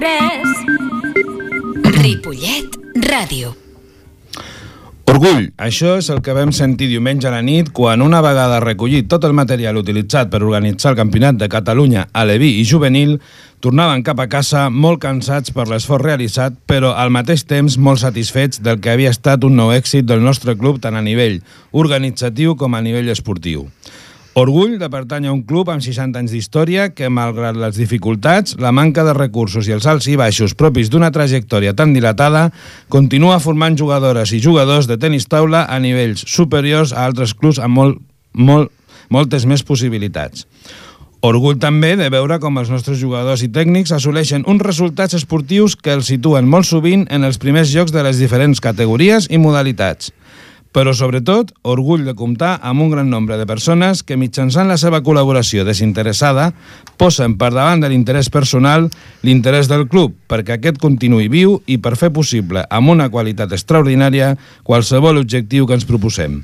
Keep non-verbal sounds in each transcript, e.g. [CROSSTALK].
3. Ripollet Ràdio. Orgull, això és el que vam sentir diumenge a la nit quan una vegada recollit tot el material utilitzat per organitzar el Campionat de Catalunya a Leví i Juvenil, tornaven cap a casa molt cansats per l'esforç realitzat, però al mateix temps molt satisfets del que havia estat un nou èxit del nostre club tant a nivell organitzatiu com a nivell esportiu. Orgull de pertany a un club amb 60 anys d'història que, malgrat les dificultats, la manca de recursos i els alts i baixos propis d'una trajectòria tan dilatada, continua formant jugadores i jugadors de tenis taula a nivells superiors a altres clubs amb molt, molt, moltes més possibilitats. Orgull també de veure com els nostres jugadors i tècnics assoleixen uns resultats esportius que els situen molt sovint en els primers llocs de les diferents categories i modalitats però sobretot orgull de comptar amb un gran nombre de persones que mitjançant la seva col·laboració desinteressada posen per davant de l'interès personal l'interès del club perquè aquest continuï viu i per fer possible amb una qualitat extraordinària qualsevol objectiu que ens proposem.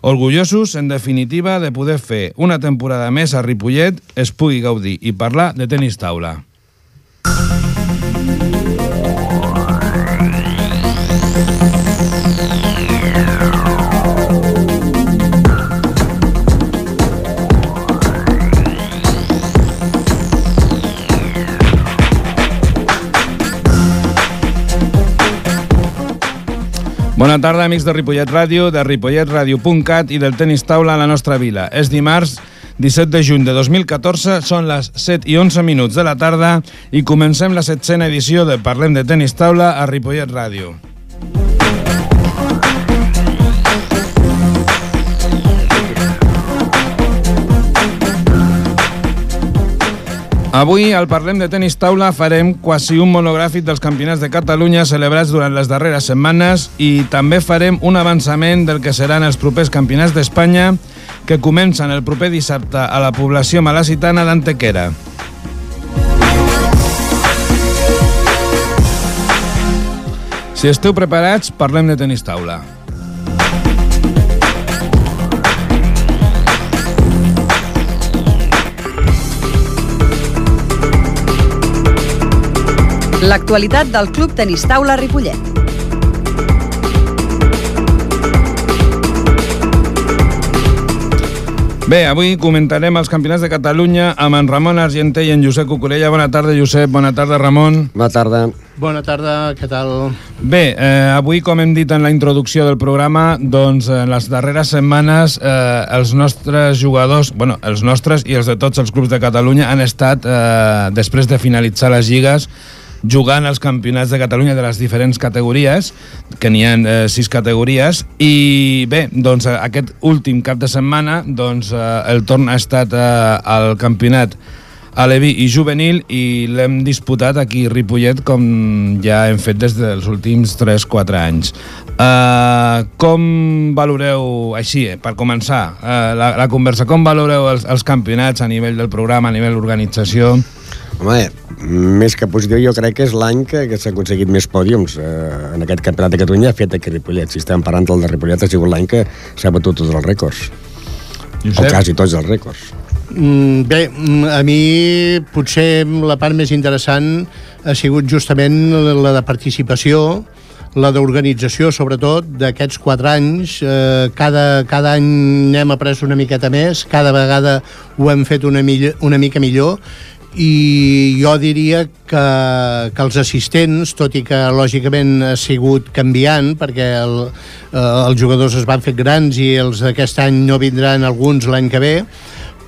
Orgullosos, en definitiva, de poder fer una temporada més a Ripollet, es pugui gaudir i parlar de tenis taula. Bona tarda, amics de Ripollet Ràdio, de ripolletradio.cat i del tenis taula a la nostra vila. És dimarts 17 de juny de 2014, són les 7 i 11 minuts de la tarda i comencem la setzena edició de Parlem de tenis taula a Ripollet Ràdio. Avui, al Parlem de Tenis Taula, farem quasi un monogràfic dels campionats de Catalunya celebrats durant les darreres setmanes i també farem un avançament del que seran els propers campionats d'Espanya que comencen el proper dissabte a la població malacitana d'Antequera. Si esteu preparats, parlem de tenis taula. L'actualitat del Club Tenis Taula Ripollet. Bé, avui comentarem els campionats de Catalunya amb en Ramon Argenter i en Josep Cucurella. Bona tarda, Josep. Bona tarda, Ramon. Bona tarda. Bona tarda, què tal? Bé, eh, avui, com hem dit en la introducció del programa, doncs en les darreres setmanes eh, els nostres jugadors, bueno, els nostres i els de tots els clubs de Catalunya han estat, eh, després de finalitzar les lligues, jugant als campionats de Catalunya de les diferents categories, que n'hi ha eh, sis categories, i bé, doncs aquest últim cap de setmana doncs, eh, el torn ha estat eh, al campionat Alevi i juvenil i l'hem disputat aquí a Ripollet com ja hem fet des dels últims 3-4 anys. Uh, com valoreu, així, eh, per començar, uh, la, la conversa, com valoreu els, els campionats a nivell del programa, a nivell d'organització? Home, més que positiu, jo crec que és l'any que, que s'ha aconseguit més pòdiums eh, en aquest campionat de Catalunya fet a Ripollet. Si estem parlant del de Ripollet, ha sigut l'any que s'ha batut tots els rècords. Josep? O quasi tots els rècords. Mm, bé, mm, a mi potser la part més interessant ha sigut justament la de participació, la d'organització, sobretot, d'aquests quatre anys. Eh, cada, cada any n'hem après una miqueta més, cada vegada ho hem fet una, millor, una mica millor i jo diria que, que els assistents, tot i que lògicament ha sigut canviant, perquè el, eh, els jugadors es van fer grans i els d'aquest any no vindran alguns l'any que ve,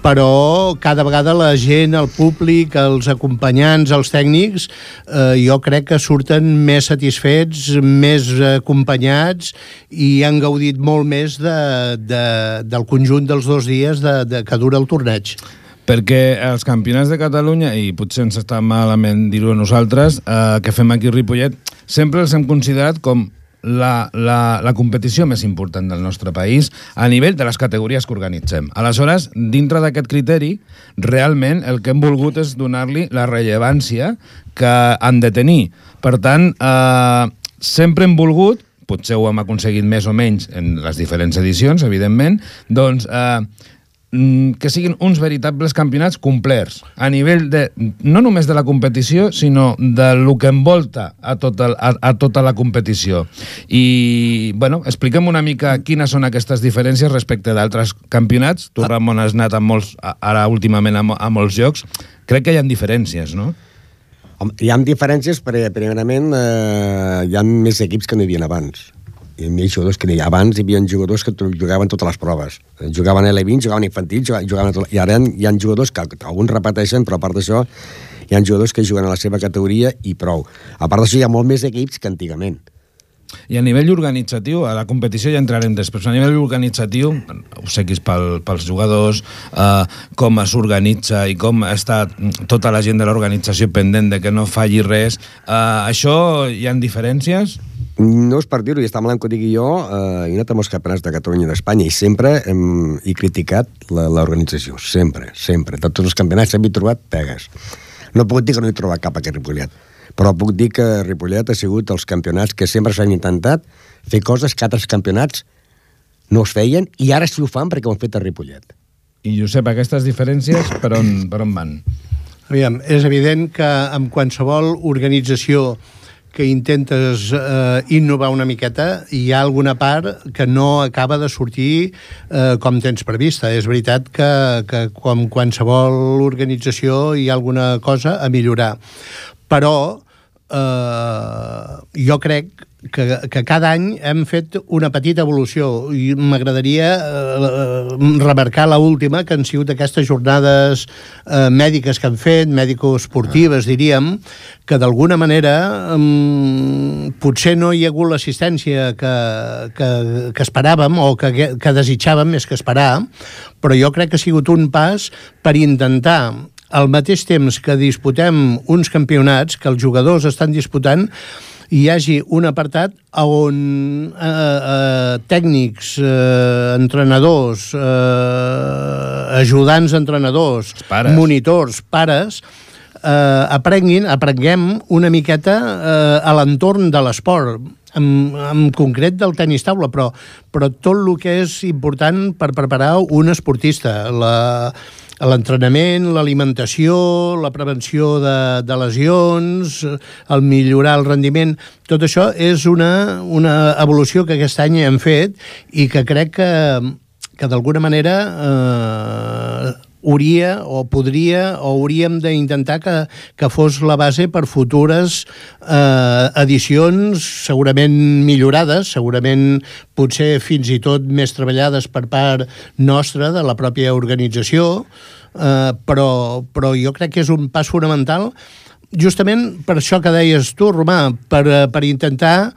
però cada vegada la gent, el públic, els acompanyants, els tècnics, eh, jo crec que surten més satisfets, més acompanyats i han gaudit molt més de, de, del conjunt dels dos dies de, de, que dura el torneig perquè els campionats de Catalunya, i potser ens està malament dir-ho nosaltres, eh, que fem aquí a Ripollet, sempre els hem considerat com la, la, la competició més important del nostre país a nivell de les categories que organitzem. Aleshores, dintre d'aquest criteri, realment el que hem volgut és donar-li la rellevància que han de tenir. Per tant, eh, sempre hem volgut, potser ho hem aconseguit més o menys en les diferents edicions, evidentment, doncs eh, que siguin uns veritables campionats complerts, a nivell de, no només de la competició, sinó de lo que envolta a tota, a, a tota la competició. I, bueno, expliquem una mica quines són aquestes diferències respecte d'altres campionats. Tu, Ramon, has anat a molts, ara últimament a, a molts jocs. Crec que hi ha diferències, no? Home, Hi ha diferències, perquè primerament eh, hi ha més equips que no hi havia abans. Hi havia jugadors que havia abans, hi havia jugadors que jugaven totes les proves. Jugaven a L20, jugaven infantil, jugaven, a tot, i ara hi ha, jugadors que alguns repeteixen, però a part d'això hi ha jugadors que juguen a la seva categoria i prou. A part d'això hi ha molt més equips que antigament. I a nivell organitzatiu, a la competició ja entrarem després, a nivell organitzatiu, obsequis pel, pels jugadors, eh, com s'organitza i com està tota la gent de l'organització pendent de que no falli res, eh, això hi han diferències? No és per dir-ho, i està malament que ho digui jo, eh, anat a molts campionats de Catalunya i d'Espanya i sempre hem, he criticat la- l'organització, sempre, sempre. De tots els campionats sempre he trobat pegues. No puc dir que no he trobat cap aquí a Ripollet, però puc dir que Ripollet ha sigut els campionats que sempre s'han intentat fer coses que altres campionats no es feien i ara sí ho fan perquè ho han fet a Ripollet. I, Josep, aquestes diferències per on, per on van? Aviam, és evident que amb qualsevol organització que intentes eh, innovar una miqueta, hi ha alguna part que no acaba de sortir eh, com tens prevista. És veritat que, que com qualsevol organització hi ha alguna cosa a millorar. Però eh, jo crec que, que cada any hem fet una petita evolució i m'agradaria eh, remarcar la última que han sigut aquestes jornades eh, mèdiques que han fet, mèdico-esportives diríem, que d'alguna manera eh, potser no hi ha hagut l'assistència que, que, que esperàvem o que, que desitjàvem més que esperar, però jo crec que ha sigut un pas per intentar al mateix temps que disputem uns campionats, que els jugadors estan disputant, hi hagi un apartat on eh, eh, tècnics, eh, entrenadors, eh, ajudants entrenadors, pares. monitors, pares, eh, aprenguin, aprenguem una miqueta eh, a l'entorn de l'esport, en, en concret del tenis taula, però, però tot el que és important per preparar un esportista, la, l'entrenament, l'alimentació, la prevenció de, de lesions, el millorar el rendiment, tot això és una, una evolució que aquest any hem fet i que crec que, que d'alguna manera eh, hauria o podria o hauríem d'intentar que, que fos la base per futures eh, edicions segurament millorades, segurament potser fins i tot més treballades per part nostra de la pròpia organització, eh, però, però jo crec que és un pas fonamental justament per això que deies tu, Romà, per, eh, per intentar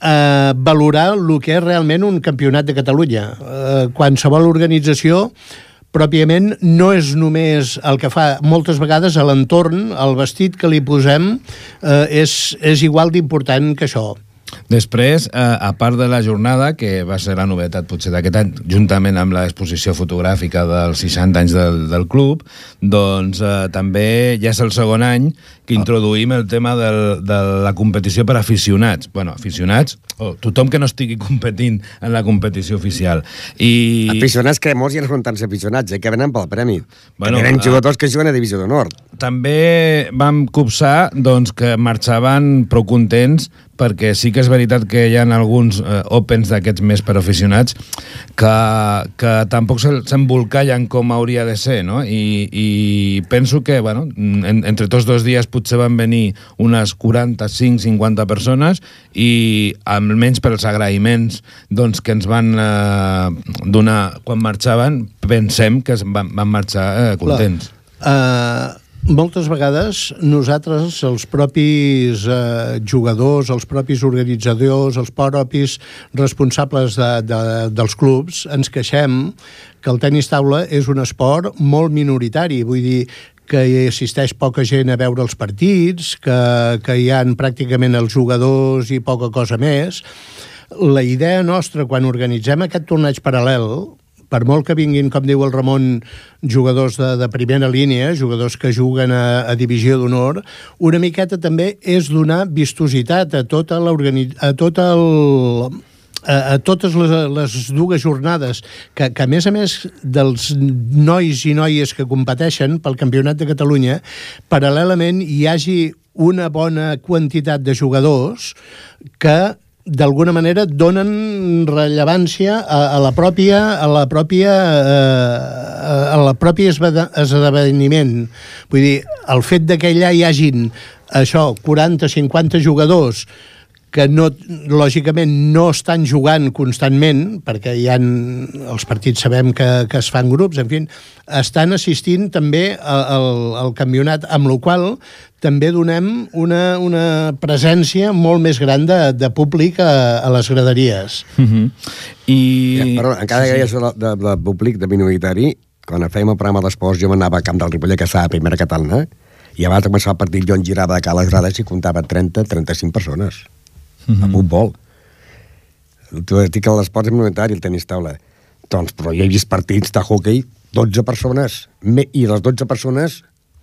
eh, valorar el que és realment un campionat de Catalunya. Eh, qualsevol organització pròpiament no és només el que fa moltes vegades a l'entorn, el vestit que li posem eh, és, és igual d'important que això. Després, eh, a part de la jornada, que va ser la novetat potser d'aquest any, juntament amb l'exposició fotogràfica dels 60 anys del, del club, doncs eh, també ja és el segon any que introduïm el tema del, de la competició per aficionats. bueno, aficionats, o tothom que no estigui [LAUGHS] competint en la competició oficial. I... Aficionats que molts ja no són tants aficionats, eh, que venen pel premi. Bueno, que venen ah. jugadors que juguen a Divisió d'Honor. també vam copsar doncs, que marxaven prou contents perquè sí que és veritat que hi ha alguns eh, opens d'aquests més per aficionats que, que tampoc se- s'embolcallen com hauria de ser, no? I, i penso que, bueno, en, entre tots dos dies potser van venir unes 45-50 persones i almenys pels agraïments doncs, que ens van eh, donar quan marxaven, pensem que van, van marxar eh, contents. Uh, moltes vegades nosaltres, els propis uh, jugadors, els propis organitzadors, els propis responsables de, de, dels clubs, ens queixem que el tenis taula és un esport molt minoritari, vull dir que hi assisteix poca gent a veure els partits, que, que hi han pràcticament els jugadors i poca cosa més. La idea nostra, quan organitzem aquest torneig paral·lel, per molt que vinguin, com diu el Ramon, jugadors de, de primera línia, jugadors que juguen a, a divisió d'honor, una miqueta també és donar vistositat a tota a tot el a, a totes les, les dues jornades, que, que a més a més dels nois i noies que competeixen pel Campionat de Catalunya, paral·lelament hi hagi una bona quantitat de jugadors que d'alguna manera donen rellevància a, a la pròpia a la pròpia eh, a la pròpia esdeveniment. Vull dir, el fet de que allà hi hagin això, 40-50 jugadors que no, lògicament no estan jugant constantment, perquè hi han, els partits sabem que, que es fan grups, en fi, estan assistint també al, al campionat, amb la qual també donem una, una presència molt més gran de, de públic a, a les graderies. Uh -huh. I... Ja, però encara sí, que sí. de, de, de públic, de minoritari, quan fèiem el programa d'esports jo m'anava a Camp del Ripollet, que estava a primera catalana, i abans de començar el partit jo em girava de cal les grades i comptava 30-35 persones -huh. a futbol. Tu dic que l'esport és minoritari, el tenis taula. Doncs, però jo he vist partits de hockey, 12 persones, i les 12 persones,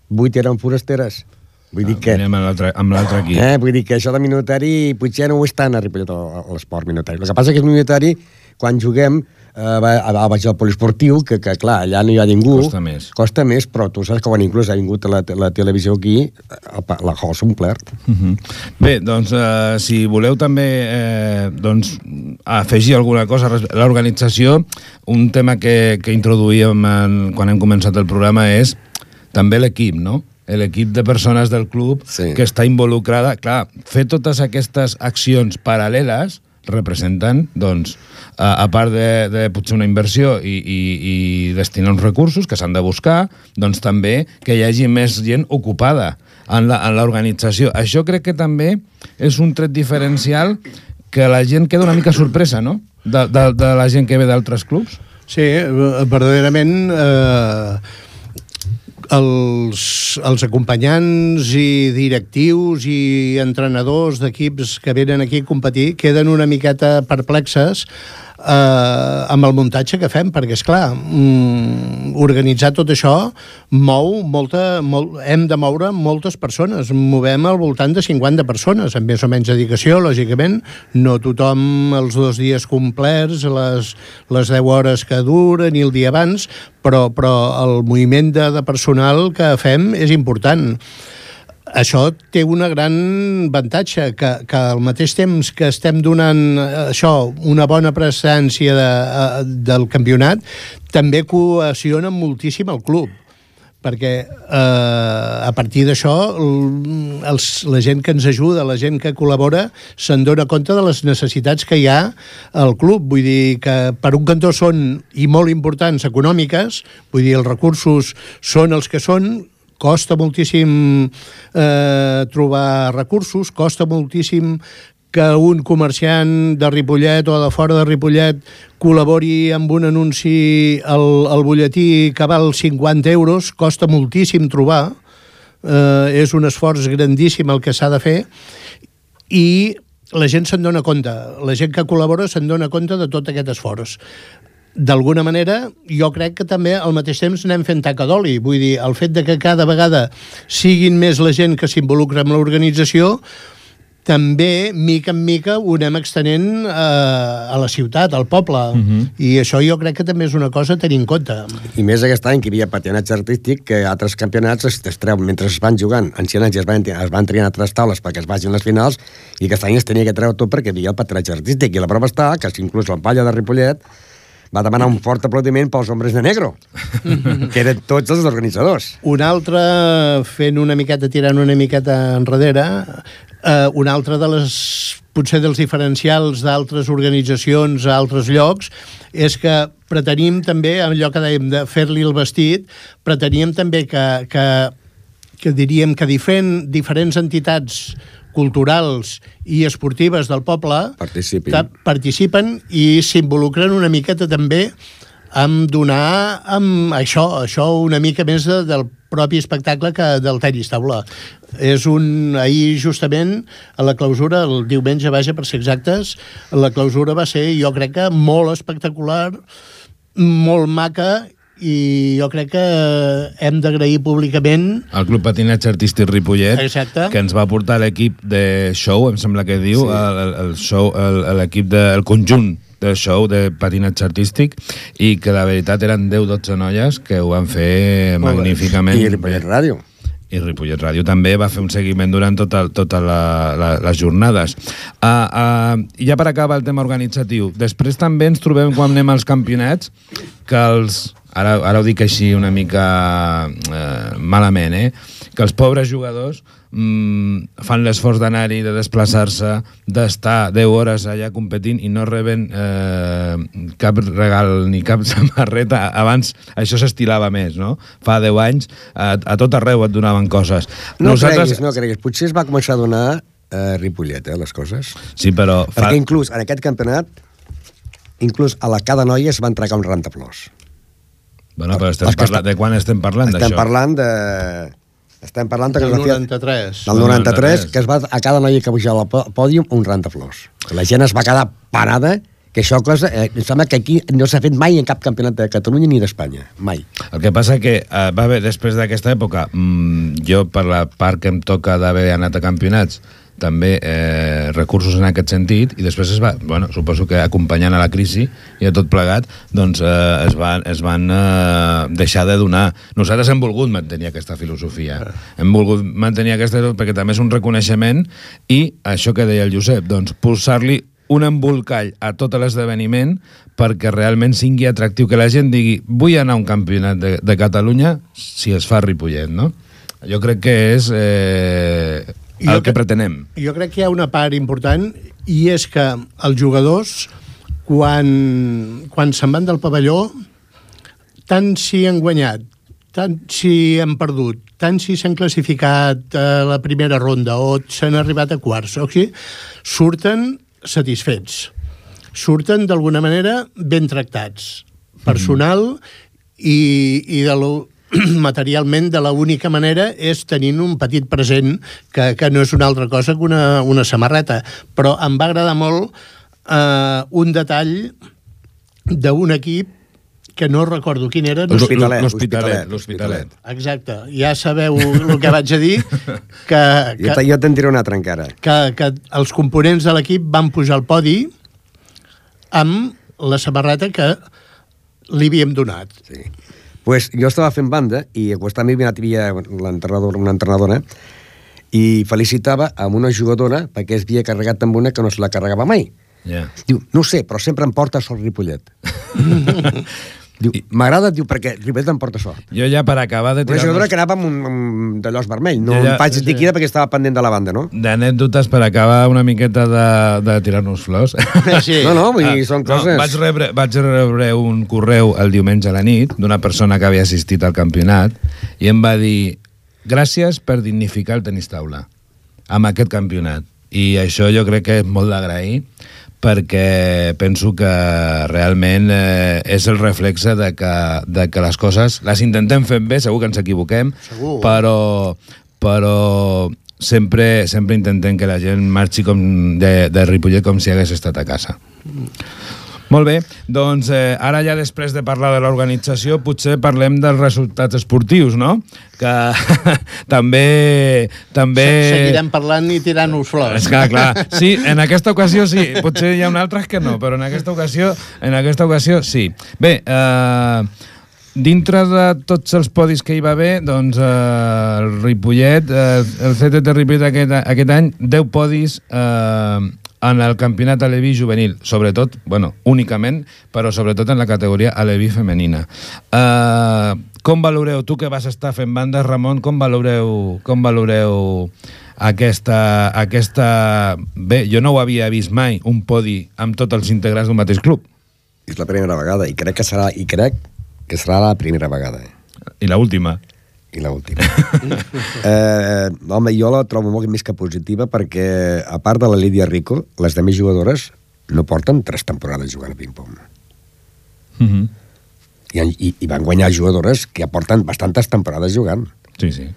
8 eren forasteres. Vull dir ah, que... Amb l'altre aquí. Eh, vull dir que això de minoritari potser no ho és tant a Ripollet l'esport minoritari. El que passa que és minoritari quan juguem eh, va, va baixar al poliesportiu, que, que clar, allà no hi ha ningú. Costa més. Costa més, però tu saps que quan inclús ha vingut la, la televisió aquí, la hall s'ha omplert. Uh -huh. Bé, doncs, eh, si voleu també eh, doncs, afegir alguna cosa a l'organització, un tema que, que introduïem en, quan hem començat el programa és també l'equip, no? l'equip de persones del club sí. que està involucrada. Clar, fer totes aquestes accions paral·leles representen, doncs, a, a part de, de potser una inversió i, i, i destinar uns recursos que s'han de buscar, doncs també que hi hagi més gent ocupada en l'organització. Això crec que també és un tret diferencial que la gent queda una mica sorpresa, no?, de, de, de la gent que ve d'altres clubs. Sí, verdaderament... Eh els, els acompanyants i directius i entrenadors d'equips que venen aquí a competir queden una miqueta perplexes eh, amb el muntatge que fem, perquè, és clar, mm, organitzar tot això mou molta... Molt, hem de moure moltes persones. Movem al voltant de 50 persones, amb més o menys dedicació, lògicament. No tothom els dos dies complerts, les, les 10 hores que duren i el dia abans, però, però el moviment de, de personal que fem és important això té una gran avantatge, que, que al mateix temps que estem donant eh, això, una bona presència de, eh, del campionat, també cohesiona moltíssim el club. Perquè eh, a partir d'això la gent que ens ajuda, la gent que col·labora se'n dona compte de les necessitats que hi ha al club, vull dir que per un cantó són i molt importants econòmiques, vull dir els recursos són els que són, costa moltíssim eh, trobar recursos, costa moltíssim que un comerciant de Ripollet o de fora de Ripollet col·labori amb un anunci al, al butlletí que val 50 euros, costa moltíssim trobar, eh, és un esforç grandíssim el que s'ha de fer, i la gent se'n dona compte, la gent que col·labora se'n dona compte de tot aquest esforç d'alguna manera, jo crec que també al mateix temps anem fent taca d'oli. Vull dir, el fet de que cada vegada siguin més la gent que s'involucra amb l'organització, també, mica en mica, ho anem extenent eh, a la ciutat, al poble. Uh mhm. -huh. I això jo crec que també és una cosa a tenir en compte. I més aquest any que hi havia patinatge artístic, que altres campionats es, es treu, mentre es van jugant, ancians anys es van, es van triar altres taules perquè es vagin les finals, i aquest any es tenia que treure tot perquè hi havia el patinatge artístic. I la prova està que inclús la palla de Ripollet va demanar un fort aplaudiment pels hombres de negro, que eren tots els organitzadors. Un altre, fent una miqueta, tirant una miqueta enrere, eh, una altra de les potser dels diferencials d'altres organitzacions a altres llocs és que pretenim també, allò que dèiem de fer-li el vestit, preteníem també que, que, que diríem que diferent, diferents entitats culturals i esportives del poble participen, participen i s'involucren una miqueta també amb donar amb això, això una mica més de, del propi espectacle que del tenis taula. És un... Ahir, justament, a la clausura, el diumenge, vaja, per ser exactes, la clausura va ser, jo crec que, molt espectacular, molt maca i jo crec que hem d'agrair públicament El Club Patinatge Artístic Ripollet, Exacte. que ens va portar l'equip de show, em sembla que diu, Sí. el, el, el show, l'equip de, el conjunt de show de patinatge artístic i que la veritat eren 10-12 noies que ho van fer Molt bé. magníficament I Ripollet Ràdio. i Ripollet Ràdio també va fer un seguiment durant tota, tota la, la, les jornades. Uh, uh, I ja per acabar el tema organitzatiu, després també ens trobem quan anem als campionats que els, ara, ara ho dic així una mica uh, malament, eh? que els pobres jugadors mm, fan l'esforç d'anar-hi, de desplaçar-se, d'estar 10 hores allà competint i no reben eh, cap regal ni cap [LAUGHS] samarreta. Abans això s'estilava més, no? Fa 10 anys a, a tot arreu et donaven coses. No creguis, no creguis. Potser es va començar a donar a Ripollet, eh, les coses. Sí, però... Fa... Perquè inclús en aquest campionat, inclús a la cada noia es van tregar un rentaflors. Bueno, però estem està- De quan estem parlant Estem d'això? parlant de... Estem parlant de que del es va fer- 93. Del 93, que es va a cada noia que pujava al pòdium un rentaflors. La gent es va quedar parada, que això cosa, eh, em sembla que aquí no s'ha fet mai en cap campionat de Catalunya ni d'Espanya, mai. El que passa que eh, va haver, després d'aquesta època, mm, jo per la part que em toca d'haver anat a campionats, també eh, recursos en aquest sentit i després es va, bueno, suposo que acompanyant a la crisi i a tot plegat doncs eh, es van, es van eh, deixar de donar. Nosaltres hem volgut mantenir aquesta filosofia. Hem volgut mantenir aquesta perquè també és un reconeixement i això que deia el Josep, doncs posar-li un embolcall a tot l'esdeveniment perquè realment sigui atractiu, que la gent digui vull anar a un campionat de, de Catalunya si es fa Ripollet, no? Jo crec que és eh, el que cre- pretenem. Jo crec que hi ha una part important i és que els jugadors, quan, quan se'n van del pavelló, tant si han guanyat, tant si han perdut, tant si s'han classificat a la primera ronda o s'han arribat a quarts, o sigui, surten satisfets. Surten d'alguna manera ben tractats, personal i, i de lo, [CLEARS THROAT] materialment de l'única manera és tenint un petit present que, que no és una altra cosa que una, una samarreta. Però em va agradar molt eh, un detall d'un equip que no recordo quin era. L'Hospitalet, L'Hospitalet, L'Hospitalet. exacte, ja sabeu el que vaig a dir, [LAUGHS] que, Jo, te- que, jo te'n diré un altre encara. que, que els components de l'equip van pujar al podi amb la samarreta que li havíem donat. Sí. Pues jo estava fent banda i al costat m'hi havia l'entrenador, una entrenadora i felicitava amb una jugadora perquè es havia carregat amb una que no se la carregava mai. Ja. Diu, no sé, però sempre em porta sort Ripollet. [LAUGHS] diu, m'agrada, diu, perquè Ripollet em porta sort. Jo ja per acabar de Una jugadora tirar que anava amb, un, amb d'allòs vermell, no Ja, ja, ja, faig sí, sí. perquè estava pendent de la banda, no? d'anècdotes per acabar una miqueta de, de tirar-nos flors. Sí. No, no, vull dir, Ah, són coses... No, vaig, rebre, vaig rebre un correu el diumenge a la nit d'una persona que havia assistit al campionat i em va dir gràcies per dignificar el tenis taula amb aquest campionat. I això jo crec que és molt d'agrair perquè penso que realment eh, és el reflexe de que, de que les coses les intentem fer bé, segur que ens equivoquem, Segur. però, però sempre, sempre intentem que la gent marxi com de, de Ripollet com si hagués estat a casa. Molt bé, doncs eh, ara ja després de parlar de l'organització potser parlem dels resultats esportius, no? Que [LAUGHS] també... també... Se- Seguirem parlant i tirant-nos flors. És clar, clar. [LAUGHS] Sí, en aquesta ocasió sí. Potser hi ha un altres que no, però en aquesta ocasió, en aquesta ocasió sí. Bé, eh, dintre de tots els podis que hi va haver, doncs eh, el Ripollet, eh, el CTT Ripollet aquest, aquest any, 10 podis eh, en el campionat Aleví juvenil, sobretot, bueno, únicament, però sobretot en la categoria Aleví femenina. Eh, com valoreu, tu que vas estar fent bandes, Ramon, com valoreu, com valoreu aquesta, aquesta... Bé, jo no ho havia vist mai, un podi amb tots els integrants d'un mateix club. És la primera vegada i crec que serà, i crec que serà la primera vegada. Eh? I la última. I l'última. [LAUGHS] eh, home, jo la trobo molt més que positiva perquè, a part de la Lídia Rico, les demés jugadores no porten tres temporades jugant a ping-pong. Mm -hmm. I, i, I van guanyar jugadores que ja porten bastantes temporades jugant. Sí, sí.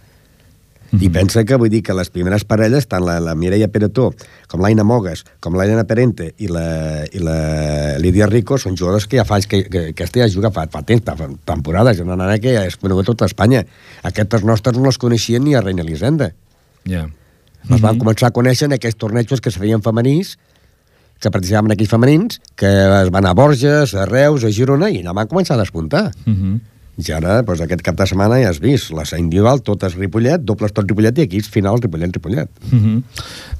I pensa que vull dir que les primeres parelles, tant la, la Mireia Peretó, com l'Aina Mogues, com l'Aina Perente i la, i la Lídia Rico, són jugadors que ja fa que, que, que aquesta ja juga fa, fa temps, fa temporades, una nana que ja és conegut a tota Espanya. Aquestes nostres no les coneixien ni a Reina Elisenda. Ja. Els van començar a conèixer en aquests tornejos que se feien femenins, que participaven aquells femenins, que es van a Borges, a Reus, a Girona, i allà van començar a despuntar. Uh -huh. I ara, doncs, aquest cap de setmana ja has vist, la individual, totes Ripollet, dobles tot Ripollet, i aquí final Ripollet, Ripollet. Uh -huh.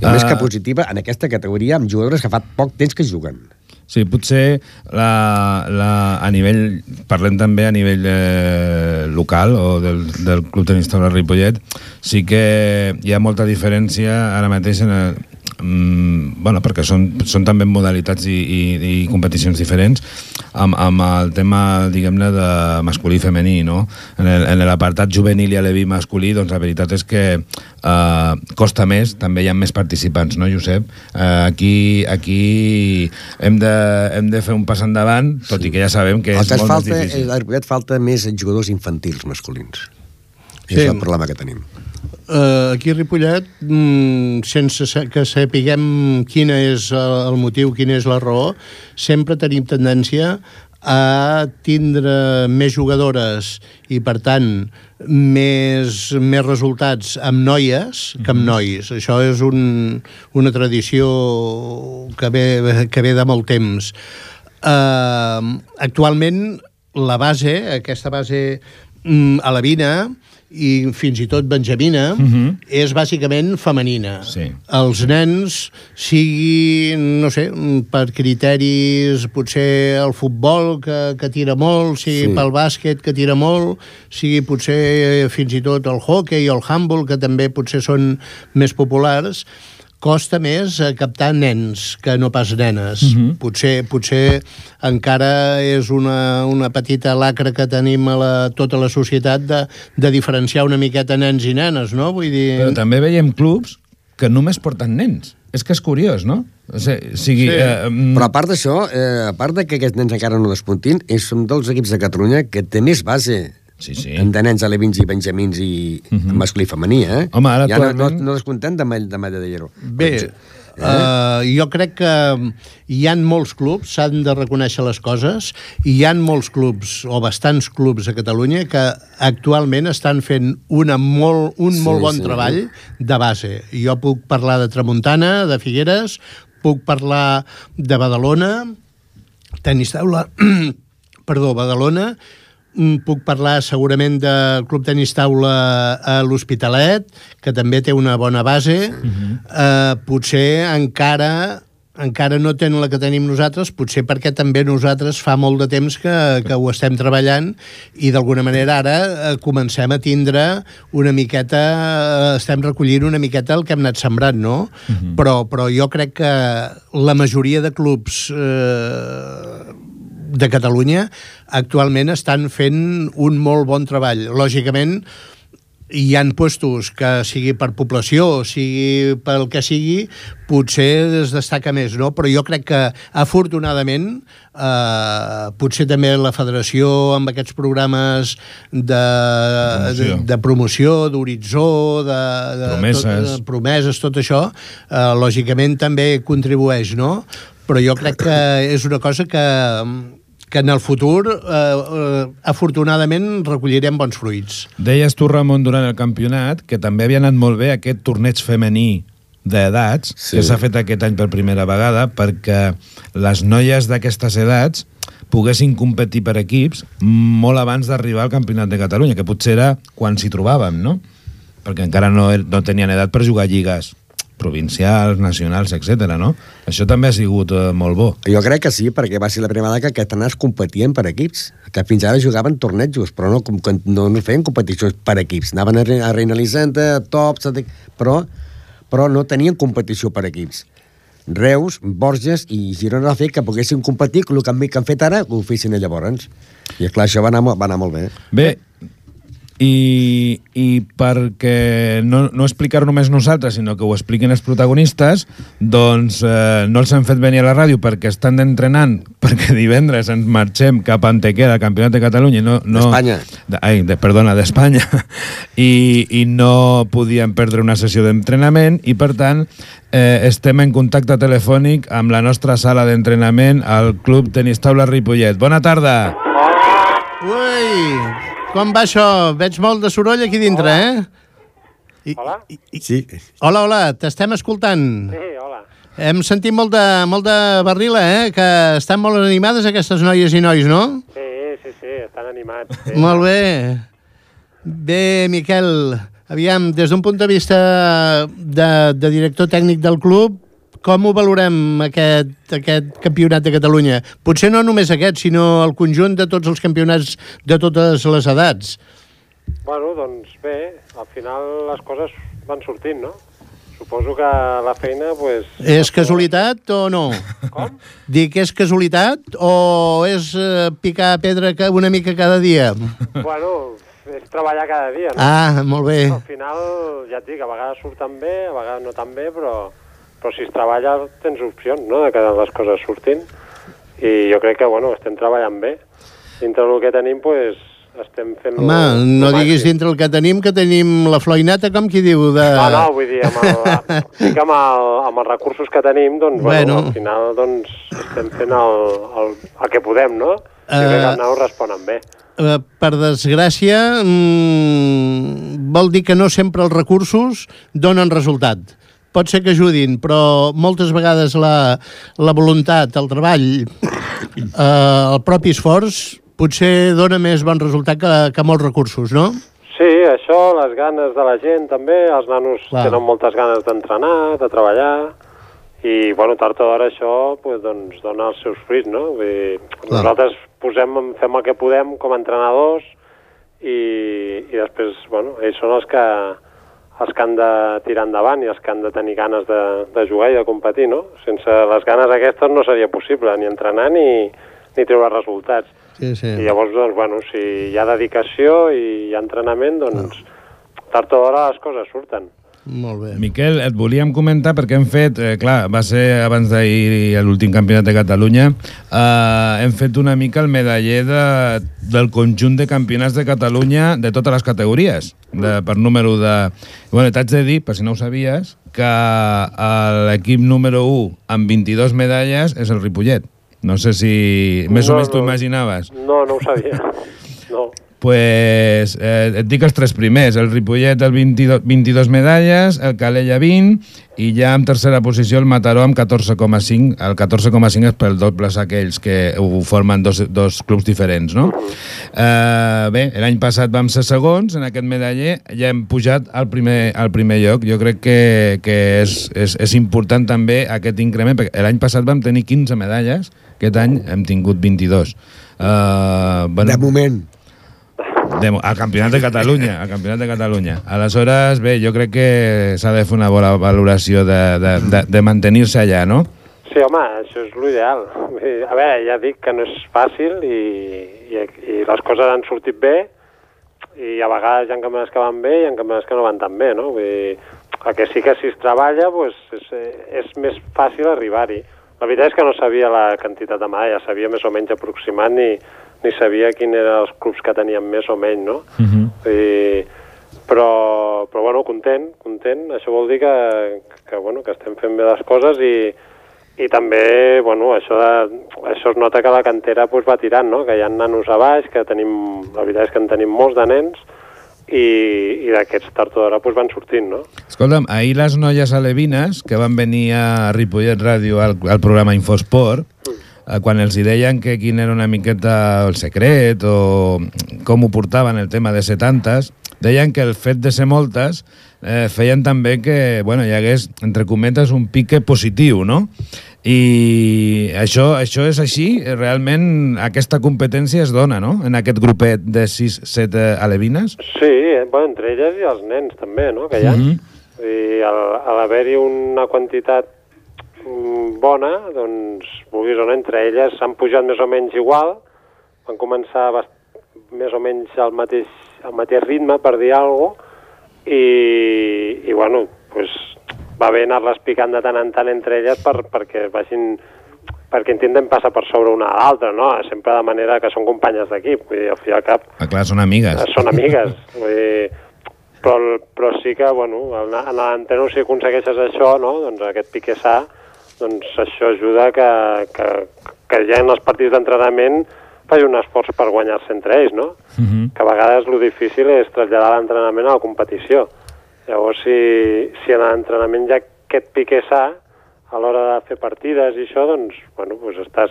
I a més Ah. que positiva en aquesta categoria amb jugadores que fa poc temps que juguen. Sí, potser la, la, a nivell, parlem també a nivell eh, local o del, del Club Tenis Taula Ripollet, sí que hi ha molta diferència ara mateix en el, mm, bueno, perquè són, són també modalitats i, i, i competicions diferents amb, amb el tema, diguem-ne, de masculí i femení, no? En el- en l'apartat juvenil i aleví masculí, doncs la veritat és que eh, costa més, també hi ha més participants, no, Josep? Eh, aquí, aquí hem de, hem de fer un pas endavant, tot i que ja sabem que el és que molt falta, més és, difícil. a Ripollet falta més jugadors infantils masculins. Sí. Sí. És el problema que tenim. Uh, aquí a Ripollet, mm, sense que sapiguem quin és el, motiu, quina és la raó, sempre tenim tendència a tindre més jugadores i, per tant, més, més resultats amb noies que amb nois. Això és un, una tradició que ve, que ve de molt temps. Uh, actualment, la base, aquesta base mm, alevina i fins i tot benjamina, uh -huh. és bàsicament femenina. Sí. Els nens, sigui, no sé, per criteris, potser el futbol, que, que tira molt, sigui Sí. sí. pel bàsquet, que tira molt, sigui potser fins i tot el hockey o el handball, que també potser són més populars, costa més eh, captar nens que no pas nenes. Uh -huh. potser, potser encara és una, una petita lacra que tenim a la, tota la societat de, de diferenciar una miqueta nens i nenes, no? Vull dir... Però també veiem clubs que només porten nens. És que és curiós, no? O sigui, sigui Sí. eh, Però a part d'això, eh, a part de que aquests nens encara no despuntin, és un dels equips de Catalunya que té més base Sí, sí. de nens alevins i benjamins i uh -huh. masculí i femení, eh? Home, ara ja no, no, no descomptem de, Mall- de Malla de Llero. Bé, Uh, jo crec que hi han molts clubs, s'han de reconèixer les coses, i hi han molts clubs, o bastants clubs a Catalunya, que actualment estan fent una molt, un Sí, molt bon sí. treball de base. Jo puc parlar de Tramuntana, de Figueres, puc parlar de Badalona, tenis taula, [CLEARS THROAT] perdó, Badalona, puc parlar segurament del Club Tenis Taula a l'Hospitalet, que també té una bona base. Uh -huh. uh, potser encara encara no tenen la que tenim nosaltres, potser perquè també nosaltres fa molt de temps que, que ho estem treballant i d'alguna manera ara eh, comencem a tindre una miqueta, eh, estem recollint una miqueta el que hem anat sembrant, no? Uh -huh. però, però jo crec que la majoria de clubs eh, de Catalunya actualment estan fent un molt bon treball. Lògicament, hi han puestos que sigui per població, sigui pel que sigui, potser es destaca més, no? Però jo crec que, afortunadament, eh, potser també la federació amb aquests programes de Promoció. de, de promoció, d'horitzó, de, de Promeses. Tot, de promeses, tot això, eh, lògicament també contribueix, no? Però jo crec que és una cosa que, que en el futur, eh, eh, afortunadament, recollirem bons fruits. Deies tu, Ramon, durant el campionat, que també havia anat molt bé aquest torneig femení d'edats, Sí. que s'ha fet aquest any per primera vegada, perquè les noies d'aquestes edats poguessin competir per equips molt abans d'arribar al Campionat de Catalunya, que potser era quan s'hi trobàvem, no? Perquè encara no, er- no tenien edat per jugar a lligues provincials, nacionals, etc. no? Això també ha sigut eh, molt bo. Jo crec que sí, perquè va ser la primera vegada que aquests nanos competien per equips, que fins ara jugaven tornejos, però no, com- no, no feien competicions per equips. Anaven a, a Reina Elisenda, a Tops, a... però, però no tenien competició per equips. Reus, Borges i Girona va fer que poguessin competir, el que han, que han fet ara, que ho fessin llavors. I, esclar, això va anar, va anar molt bé. Bé, i, i perquè no, no explicar només nosaltres, sinó que ho expliquin els protagonistes, doncs eh, no els hem fet venir a la ràdio perquè estan entrenant, [LAUGHS] perquè divendres ens marxem cap a Antequera, al Campionat de Catalunya. No, no, D'Espanya. De, ai, de, perdona, d'Espanya. [LAUGHS] I, I no podíem perdre una sessió d'entrenament i, per tant, eh, estem en contacte telefònic amb la nostra sala d'entrenament al Club Tenis Taula Ripollet. Bona tarda! Ui, com va això? Veig molt de soroll aquí dintre, eh? I, Hola? i, i, Sí. hola, hola, t'estem escoltant. Sí, hola. Hem sentit molt de, molt de barrila, eh? Que estan molt animades aquestes noies i nois, no? Sí, sí, sí, estan animats. Sí. Molt bé. Bé, Miquel, aviam, des d'un punt de vista de, de director tècnic del club, com ho valorem, aquest, aquest campionat de Catalunya? Potser no només aquest, sinó el conjunt de tots els campionats de totes les edats. Bueno, doncs bé, al final les coses van sortint, no? Suposo que la feina, pues... És casualitat o no? Com? Dic, és casualitat o és eh, picar pedra ca- una mica cada dia? Bueno, és treballar cada dia, no? Ah, molt bé. Al final, ja et dic, a vegades surten bé, a vegades no tan bé, però, però si es treballa tens opcions, no?, de que les coses surtin. I jo crec que, bueno, estem treballant bé. Dintre del que tenim, pues, estem fent... Home, no diguis dintre el que tenim, que tenim la floinata, com qui diu, de... No, no, vull dir, amb, el, [LAUGHS] dic amb, el, amb els recursos que tenim, doncs, bueno, Bueno. al final, doncs, estem fent el, el, el que podem, no? Jo crec que Eh, els nanos responen bé. Eh, per desgràcia, mm, vol dir que no sempre els recursos donen resultat. Pot ser que ajudin, però moltes vegades la, la voluntat, el treball, [COUGHS] eh, el propi esforç, potser dona més bon resultat que, que molts recursos, no? Sí, això, les ganes de la gent també, els nanos Clar. tenen moltes ganes d'entrenar, de treballar, i, bueno, tard o d'hora això, pues, doncs, dona els seus fruits, no? Vull dir, Clar. nosaltres posem, fem el que podem com a entrenadors i, i després, bueno, ells són els que, els que han de tirar endavant i els que han de tenir ganes de, de jugar i de competir, no? Sense les ganes aquestes no seria possible ni entrenar ni, ni treure resultats. Sí, sí. I llavors, doncs, bueno, si hi ha dedicació i hi ha entrenament, doncs, tard o d'hora les coses surten. Molt bé. Miquel, et volíem comentar perquè hem fet, eh, clar, va ser abans d'ahir a l'últim campionat de Catalunya, eh, hem fet una mica el medaller de, del conjunt de campionats de Catalunya de totes les categories, de, per número de... Bueno, t'haig de dir, per si no ho sabies, que eh, l'equip número 1 amb 22 medalles és el Ripollet. No sé si més o No, menys t'ho no. imaginaves. No, no ho sabia. No. Pues eh, et dic els tres primers. El Ripollet, el 22, 22 medalles, el Calella 20, i ja en tercera posició el Mataró amb 14,5. El 14,5 és pel dobles aquells que ho formen dos, dos clubs diferents, no? Eh, bé, l'any passat vam ser segons en aquest medaller, ja hem pujat al primer, al primer lloc. Jo crec que, que és, és, és important també aquest increment, perquè l'any passat vam tenir 15 medalles, aquest any hem tingut 22. Uh, bueno, De moment. De, al Campionat de Catalunya, al Campionat de Catalunya. Aleshores, bé, jo crec que s'ha de fer una bona valoració de, de, de, de mantenir-se allà, no? Sí, home, això és l'ideal. A veure, ja dic que no és fàcil i, i, i les coses han sortit bé i a vegades hi ha campionats que van bé i hi ha campionats que no van tan bé, no? Vull dir, el que sí que si es treballa pues, és, és més fàcil arribar-hi. La veritat és que no sabia la quantitat de medalles, sabia més o menys aproximat ni, ni sabia quin eren els clubs que tenien més o menys, no? Uh -huh. I, però, però bueno, content, content. Això vol dir que, que, bueno, que estem fent bé les coses i, i també, bueno, això, de, això es nota que la cantera pues, va tirant, no? Que hi ha nanos a baix, que tenim, la veritat és que en tenim molts de nens i, i d'aquests tard o d'hora pues, van sortint, no? Escolta'm, ahir les noies alevines que van venir a Ripollet Ràdio al, al programa Infosport, quan els hi deien que quin era una miqueta el secret o com ho portaven el tema de ser tantes, deien que el fet de ser moltes eh, feien també que bueno, hi hagués, entre cometes, un pique positiu, no? I això, això és així? Realment aquesta competència es dona, no?, en aquest grupet de 6-7 alevines? Sí, eh, bueno, entre elles i els nens també, no?, que hi ha. Mhm. I al, a l'haver-hi una quantitat mm, bona, doncs, vulguis o no, entre elles s'han pujat més o menys igual, van començar bast més o menys al mateix el mateix ritme, per dir alguna cosa, i, i bueno, pues, va bé anar-les picant de tant en tant entre elles per, perquè vagin perquè intenten passar per sobre una a l'altra, no? Sempre de manera que són companyes d'equip, vull dir, al fi i al cap Ah, clar, són amigues. eh, són amigues, [LAUGHS] vull dir, però, però sí que, bueno, en en l'entreno si aconsegueixes això, no?, doncs aquest pique sa, doncs això ajuda que, que, que ja en els partits d'entrenament faci un esforç per guanyar-se entre ells, no? Uh -huh. que a vegades el difícil és traslladar l'entrenament a la competició. Llavors, si, si en l'entrenament ha aquest pique sa, a l'hora de fer partides i això, doncs, bueno, doncs estàs,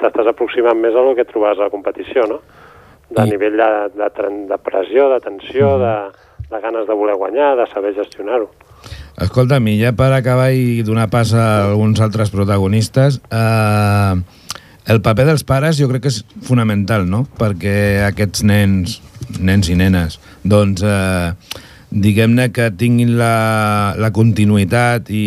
t'estàs aproximant més a lo que trobàs a la competició, no? De I- nivell de, de, de pressió, de tensió, de, de ganes de voler guanyar, de saber gestionar-ho. Escolta'm, i ja per acabar i donar pas a alguns altres protagonistes, eh, el paper dels pares jo crec que és fonamental, no?, perquè aquests nens, nens i nenes, doncs, eh, diguem-ne que tinguin la, la continuïtat i,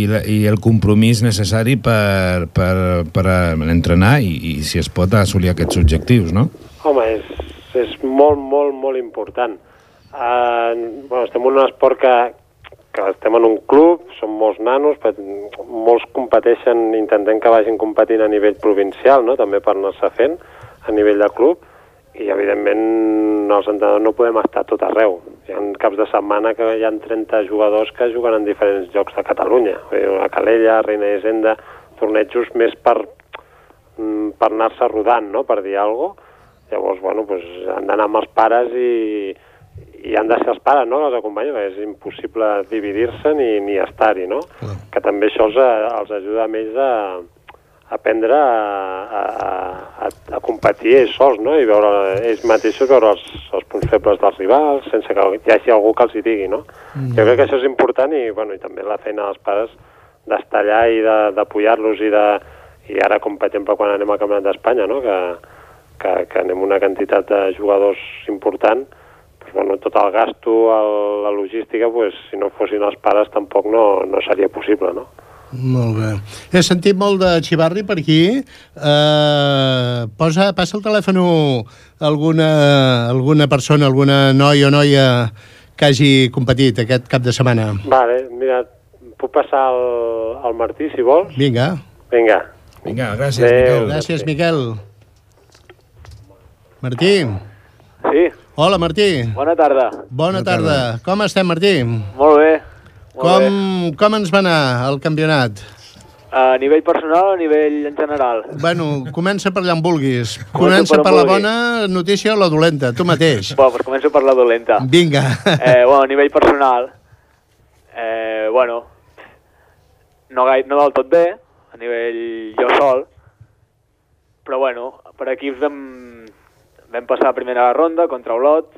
i, la, i el compromís necessari per, per, per entrenar i, i, si es pot, assolir aquests objectius, no? Home, és, és molt, molt, molt important. Uh, bueno, estem en un esport que, que estem en un club, són molts nanos, molts competeixen, intentem que vagin competint a nivell provincial, no? també per anar-se fent a nivell de club, i evidentment els entrenadors no podem estar a tot arreu. Hi ha caps de setmana que hi ha 30 jugadors que juguen en diferents llocs de Catalunya, a Calella, Reina d'Hisenda, tornejos més per, mm, per anar-se rodant, no?, per dir alguna cosa. Llavors, bueno, pues, han d'anar amb els pares i, i han de ser els pares, no?, els acompanyen, és impossible dividir-se ni, ni estar-hi, no? Que també això els, els ajuda a ells a, a aprendre a, a, a, a competir ells sols, no?, i veure ells mateixos, veure els, els punts febles dels rivals, sense que hi hagi algú que els hi digui, no? Jo crec que això és important i, bueno, i també la feina dels pares d'estar allà i d'apoyar-los i de i ara, com per exemple, quan anem al Campionat d'Espanya, no? que, que, que anem una quantitat de jugadors important, bueno, tot el gasto, el, la logística, pues, si no fossin els pares tampoc no, no seria possible, no? Molt bé. He sentit molt de xivarri per aquí. Uh, posa, passa el telèfon alguna, alguna persona, alguna noi o noia que hagi competit aquest cap de setmana. Vale, mira, puc passar al, al Martí, si vols? Vinga. Vinga. Vinga, gràcies, Adéu. Miquel. Gràcies, Miquel. Martí. Sí, Hola, Martí. bona tarda. Bona tarda. Com estem, Martí? Molt bé. Molt Com, bé. com ens va anar el campionat? A nivell personal o a nivell en general? Bueno, comença per allà on vulguis. Comença per per la vulgui. bona notícia o la dolenta, tu mateix. Bueno, doncs començo per la dolenta. Vinga. Eh, bueno, a nivell personal, eh, bueno, no, gai, no del tot bé, a nivell jo sol, però bueno, per equips vam passar a primera ronda contra Olot,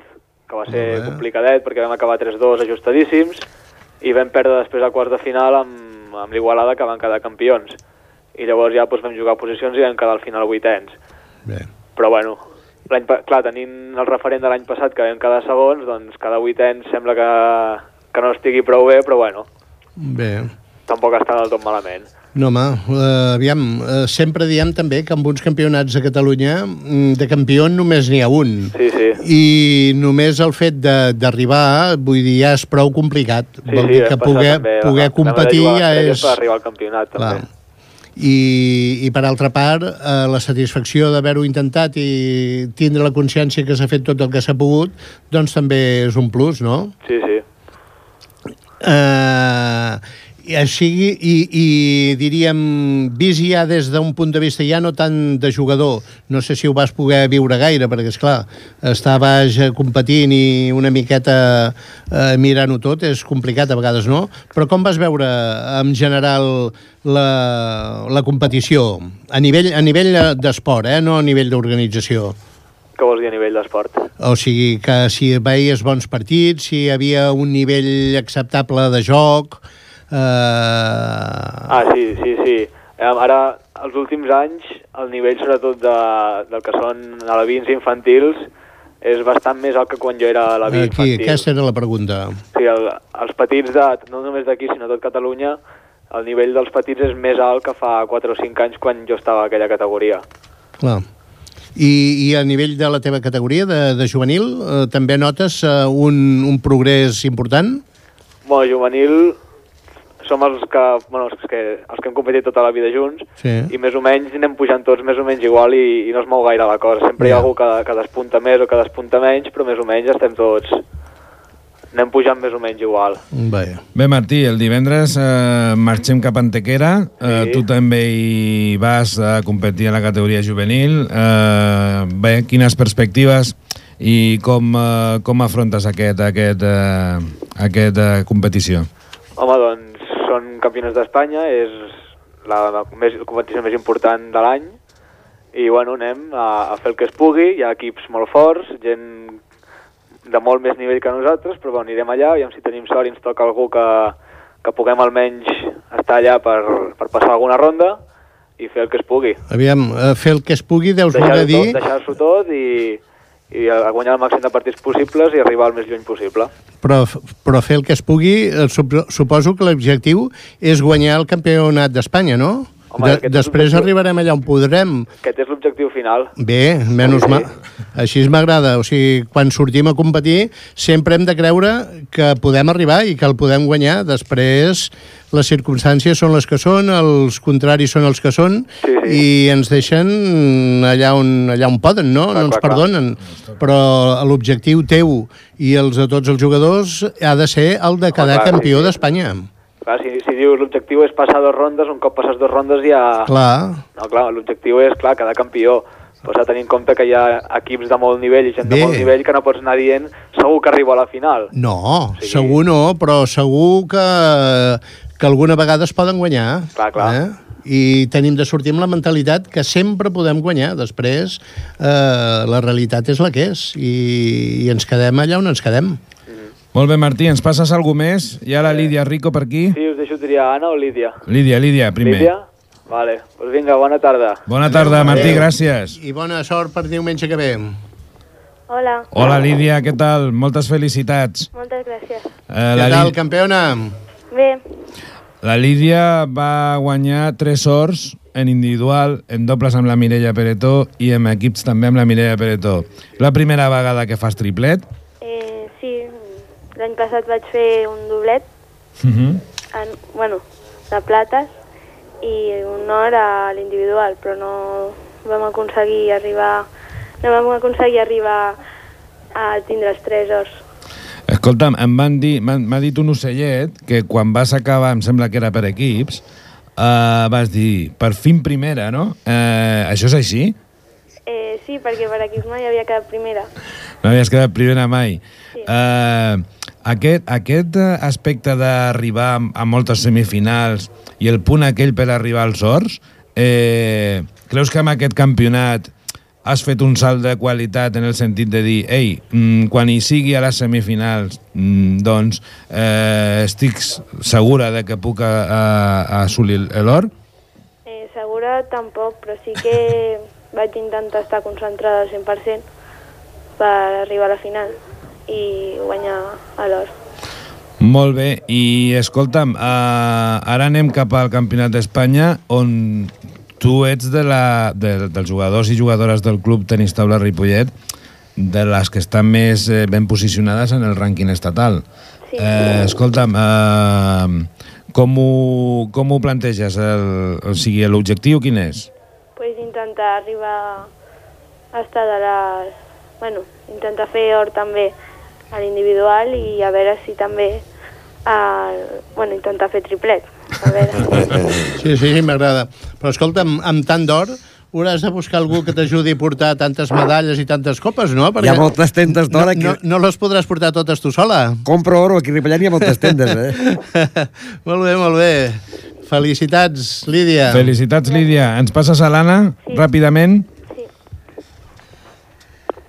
que va ser bé. complicadet perquè vam acabar 3-2 ajustadíssims, i vam perdre després a quarts de final amb, amb l'Igualada, que van quedar campions. I llavors ja doncs, vam jugar posicions i vam quedar al final vuitens. Bé. Però bueno, l'any clar, tenint el referent de l'any passat que vam quedar segons, doncs cada vuitens sembla que, que no estigui prou bé, però bueno, Bé. tampoc està del tot malament. No, home, uh, aviam, uh, sempre diem també que amb uns campionats a Catalunya mm, de campió només n'hi ha un. Sí, sí. I només el fet de- d'arribar, vull dir, ja és prou complicat. Sí, Vol sí, dir vam que poder, també, poder vam competir de ja és... Per arribar al campionat, també. Clar. I, I per altra part, eh, la satisfacció d'haver-ho intentat i tindre la consciència que s'ha fet tot el que s'ha pogut, doncs també és un plus, no? Sí, sí. Eh, així, i, i diríem, vist ja des d'un punt de vista ja no tant de jugador, no sé si ho vas poder viure gaire, perquè, és clar estaves eh, competint i una miqueta eh, mirant-ho tot, és complicat a vegades, no? Però com vas veure, en general, la, la competició? A nivell, a nivell d'esport, eh? no a nivell d'organització. Què vols dir a nivell d'esport? O sigui, que si veies bons partits, si hi havia un nivell acceptable de joc... Eh... Ah, sí, sí, sí. Eh, Ara, els últims anys, el nivell sobretot de, del que són alevins infantils és bastant més alt que quan jo era alaví Aquí, infantil. aquesta era la pregunta. Sí, el, els petits, de, no només d'aquí, sinó tot Catalunya, el nivell dels petits és més alt que fa 4 o 5 anys quan jo estava a aquella categoria. Clar. I, I a nivell de la teva categoria de, de juvenil, eh, també notes eh, un, un progrés important? Bueno, juvenil som els que, bueno, els que, els que hem competit tota la vida junts Sí. i més o menys anem pujant tots més o menys igual i, i no es mou gaire la cosa. Sempre hi Ja. ha algú que, que despunta més o que despunta menys, però més o menys estem tots... Anem pujant més o menys igual. Bé. Bé, Martí, el divendres eh, marxem cap a Antequera. Eh, Sí. tu també hi vas a competir a la categoria juvenil. Eh, bé, quines perspectives i com, eh, com afrontes aquest, aquest, eh, aquest eh, competició? Home, doncs campionats d'Espanya, és la, la, més, la competició més important de l'any. I bueno, anem a, a fer el que es pugui, hi ha equips molt forts, gent de molt més nivell que nosaltres, però bueno, anirem allà, i si tenim sort i ens toca algú que, que puguem almenys estar allà per, per passar alguna ronda i fer el que es pugui. Aviam, eh, fer el que es pugui, deus voler dir... tot, deixar tot i, i a guanyar el màxim de partits possibles i arribar al més lluny possible. Però, però fer el que es pugui, eh, sup- suposo que l'objectiu és guanyar el campionat d'Espanya, no? Home, és després arribarem allà on podrem. Aquest és l'objectiu final. Bé, menys Sí. mal. Així m'agrada. O sigui, quan sortim a competir, sempre hem de creure que podem arribar i que el podem guanyar. Després, les circumstàncies són les que són, els contraris són els que són, Sí, sí. i ens deixen allà on, allà on poden, no? Clar, no ens clar, clar. perdonen. Però l'objectiu teu i els de tots els jugadors ha de ser el de quedar clar, sí, campió sí. d'Espanya. Clar, si, si dius l'objectiu és passar dos rondes, un cop passes dos rondes ja... Clar, No, clar, l'objectiu és, clar, quedar campió. Però s'ha de tenir en compte que hi ha equips de molt nivell i gent Bé. de molt nivell que no pots anar dient segur que arribo a la final. no, Sí. segur no, però segur que, que alguna vegada es poden guanyar. Clar, clar. Eh? I tenim de sortir amb la mentalitat que sempre podem guanyar. Després, eh, la realitat és la que és i, i ens quedem allà on ens quedem. Molt bé, Martí, ens passes alguna més? Hi ha la Lídia Rico per aquí? Sí, us deixo triar Anna o Lídia. Lídia, Lídia, primer. Lídia? Vale, doncs vinga, bona tarda. Bona tarda, Martí, gràcies. I bona sort per diumenge que ve. Hola, Hola, Lídia, què tal? Moltes felicitats. moltes gràcies. Eh, Què tal, campiona? Bé, la Lídia va guanyar tres sorts en individual, en dobles amb la Mireia Peretó i en equips també amb la Mireia Peretó. La primera vegada que fas triplet. Eh, l'any passat vaig fer un doblet, Uh -huh. en, bueno, de plates, i un or a l'individual, però no vam aconseguir arribar, no vam aconseguir arribar a tindre els tres ors. Escolta'm, em van dir, m'ha dit un ocellet que quan vas acabar, em sembla que era per equips, uh, vas dir, per fin primera, no? Uh, això és així? Eh, sí, perquè per equips mai havia quedat primera. No havies quedat primera mai. Sí. Uh, aquest, aquest eh, aspecte d'arribar a, moltes semifinals i el punt aquell per arribar als horts, eh, creus que amb aquest campionat has fet un salt de qualitat en el sentit de dir ei, mm, quan hi sigui a les semifinals mm, doncs eh, estic segura de que puc a, a, a assolir l'or? Eh, segura tampoc, però sí que [LAUGHS] vaig intentar estar concentrada al 100% per arribar a la final i guanyar a l'or. Molt bé, i escolta'm, uh, ara anem cap al Campionat d'Espanya, on tu ets de la, de, dels jugadors i jugadores del club Tenis Taula Ripollet, de les que estan més eh, ben posicionades en el rànquing estatal. Sí. Eh, escolta'm, eh, com, ho, com ho planteges? El, o sigui, l'objectiu quin és? pues intentar arribar a estar de les... Bueno, intentar fer or també a l'individual i a veure si també... El, bueno, intentar fer triplet. A veure. [LAUGHS] Sí, sí, sí m'agrada. Però escolta'm, amb tant d'or, hauràs de buscar algú que t'ajudi a portar tantes medalles i tantes copes, no? Hi ha moltes tendes d'or no, aquí. no, no les podràs portar totes tu sola. Compro oro, aquí a Ripollet hi ha moltes tendes, eh? [LAUGHS] molt bé, molt bé. Felicitats, Lídia. Felicitats, Lídia. Ens passes a l'Anna, Sí. ràpidament?